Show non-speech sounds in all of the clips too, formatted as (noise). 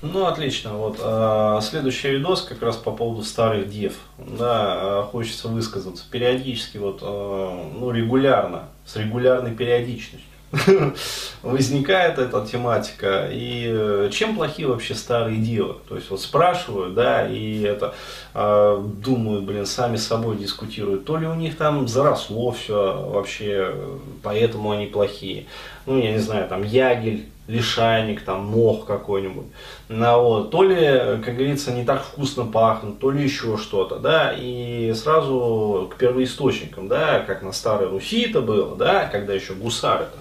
Ну, отлично. Вот э, следующий видос как раз по поводу старых дев. Да, э, хочется высказаться. Периодически, вот, э, ну, регулярно, с регулярной периодичностью (laughs) возникает эта тематика. И э, чем плохи вообще старые девы? То есть вот спрашивают, да, и это э, думают, блин, сами с собой дискутируют. То ли у них там заросло все вообще, поэтому они плохие. Ну, я не знаю, там ягель лишайник, там, мох какой-нибудь. Ну, вот. То ли, как говорится, не так вкусно пахнут, то ли еще что-то, да, и сразу к первоисточникам, да, как на Старой Руси это было, да, когда еще гусары-то,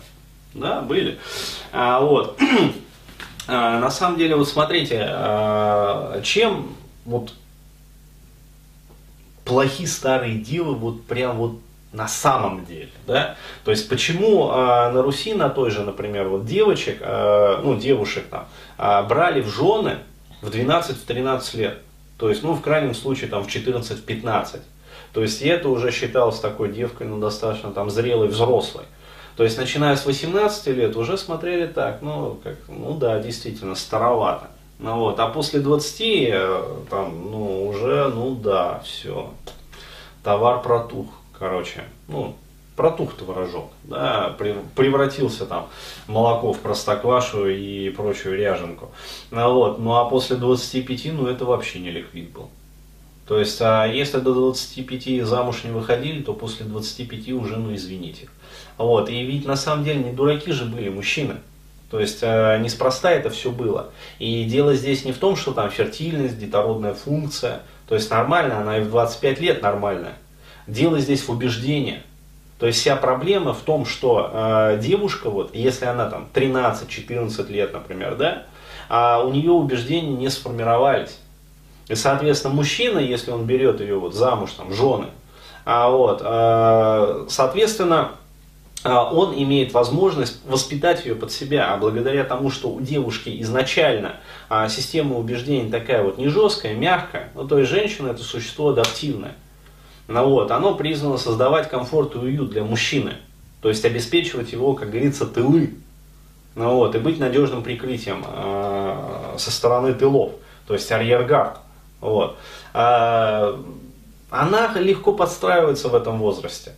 да, были. А, вот. (clears throat) А, на самом деле, вот смотрите, а, чем вот плохие старые девы, вот прям вот на самом деле, да, то есть почему э, на Руси на той же, например, вот девочек, э, ну девушек там э, брали в жены в 12-13 лет, то есть, ну в крайнем случае там в 14-15, то есть и это уже считалось такой девкой, ну достаточно там зрелой, взрослой. То есть, начиная с 18 лет, уже смотрели так, ну, как, ну да, действительно, старовато. Ну вот, а после 20, э, там, ну, уже, ну да, все, товар протух короче, ну, протух творожок, да, превратился там молоко в простоквашу и прочую ряженку. Ну, вот, ну а после 25, ну это вообще не ликвид был. То есть, а если до 25 замуж не выходили, то после 25 уже, ну извините. Вот, и ведь на самом деле не дураки же были мужчины. То есть э, неспроста это все было. И дело здесь не в том, что там фертильность, детородная функция. То есть нормально, она и в 25 лет нормальная. Дело здесь в убеждении. То есть вся проблема в том, что э, девушка, вот, если она там 13-14 лет, например, да, а у нее убеждения не сформировались. И, соответственно, мужчина, если он берет ее вот замуж, там, жены, а вот, э, соответственно, э, он имеет возможность воспитать ее под себя, а благодаря тому, что у девушки изначально а, система убеждений такая вот не жесткая, мягкая, ну то есть женщина это существо адаптивное. Ну, вот, оно призвано создавать комфорт и уют для мужчины. То есть обеспечивать его, как говорится, тылы. Ну, вот, и быть надежным прикрытием э, со стороны тылов. То есть арьергард. Вот. А, она легко подстраивается в этом возрасте.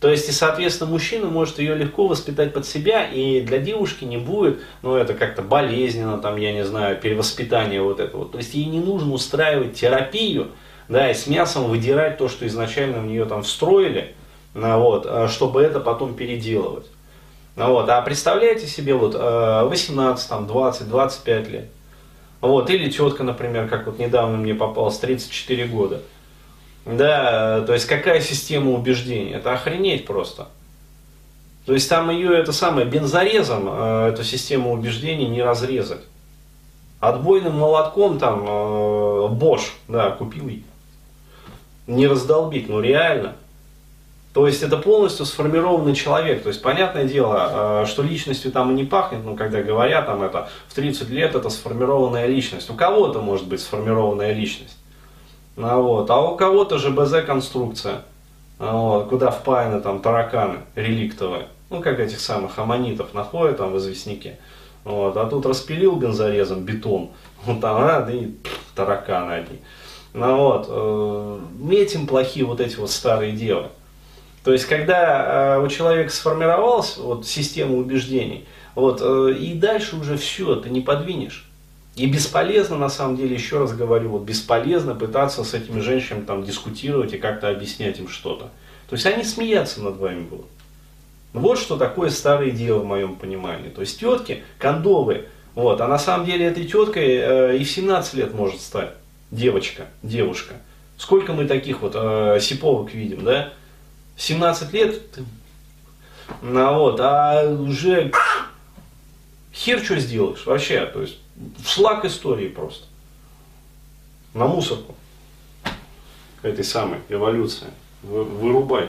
То есть, и, соответственно, мужчина может ее легко воспитать под себя, и для девушки не будет, ну, это как-то болезненно, там, я не знаю, перевоспитание вот этого. То есть, ей не нужно устраивать терапию, да, и с мясом выдирать то, что изначально в нее там встроили, вот, а, чтобы это потом переделывать. Вот, а представляете себе вот 18, там, 20, 25 лет, вот, или тетка, например, как вот недавно мне попалась, 34 года. Да, то есть какая система убеждений? Это охренеть просто. То есть там ее это самое бензорезом, э, эту систему убеждений не разрезать. Отбойным молотком там э, Bosch, да, купил не раздолбить, ну реально. То есть это полностью сформированный человек. То есть понятное дело, э, что личностью там и не пахнет, ну когда говорят там это в 30 лет это сформированная личность. У кого-то может быть сформированная личность. Ну, вот. А у кого-то же БЗ-конструкция, вот, куда впаяны там тараканы реликтовые. Ну как этих самых аммонитов находят там в известняке. Вот. А тут распилил бензорезом бетон, вот там, а, да и пфф, тараканы одни. Ну вот, э, этим плохие вот эти вот старые девы. То есть, когда у человека сформировалась вот система убеждений, вот, э, и дальше уже все, ты не подвинешь. И бесполезно, на самом деле, еще раз говорю, вот бесполезно пытаться с этими женщинами там дискутировать и как-то объяснять им что-то. То есть они смеяться над вами будут. Вот что такое старые девы в моем понимании. То есть тетки кондовые. Вот, а на самом деле этой теткой э, и в 17 лет может стать девочка, девушка. Сколько мы таких вот э, сиповок видим, да? 17 лет, ты... ну, вот, а уже хер что сделаешь вообще, то есть в шлак истории просто. На мусорку этой самой эволюции. Вырубай.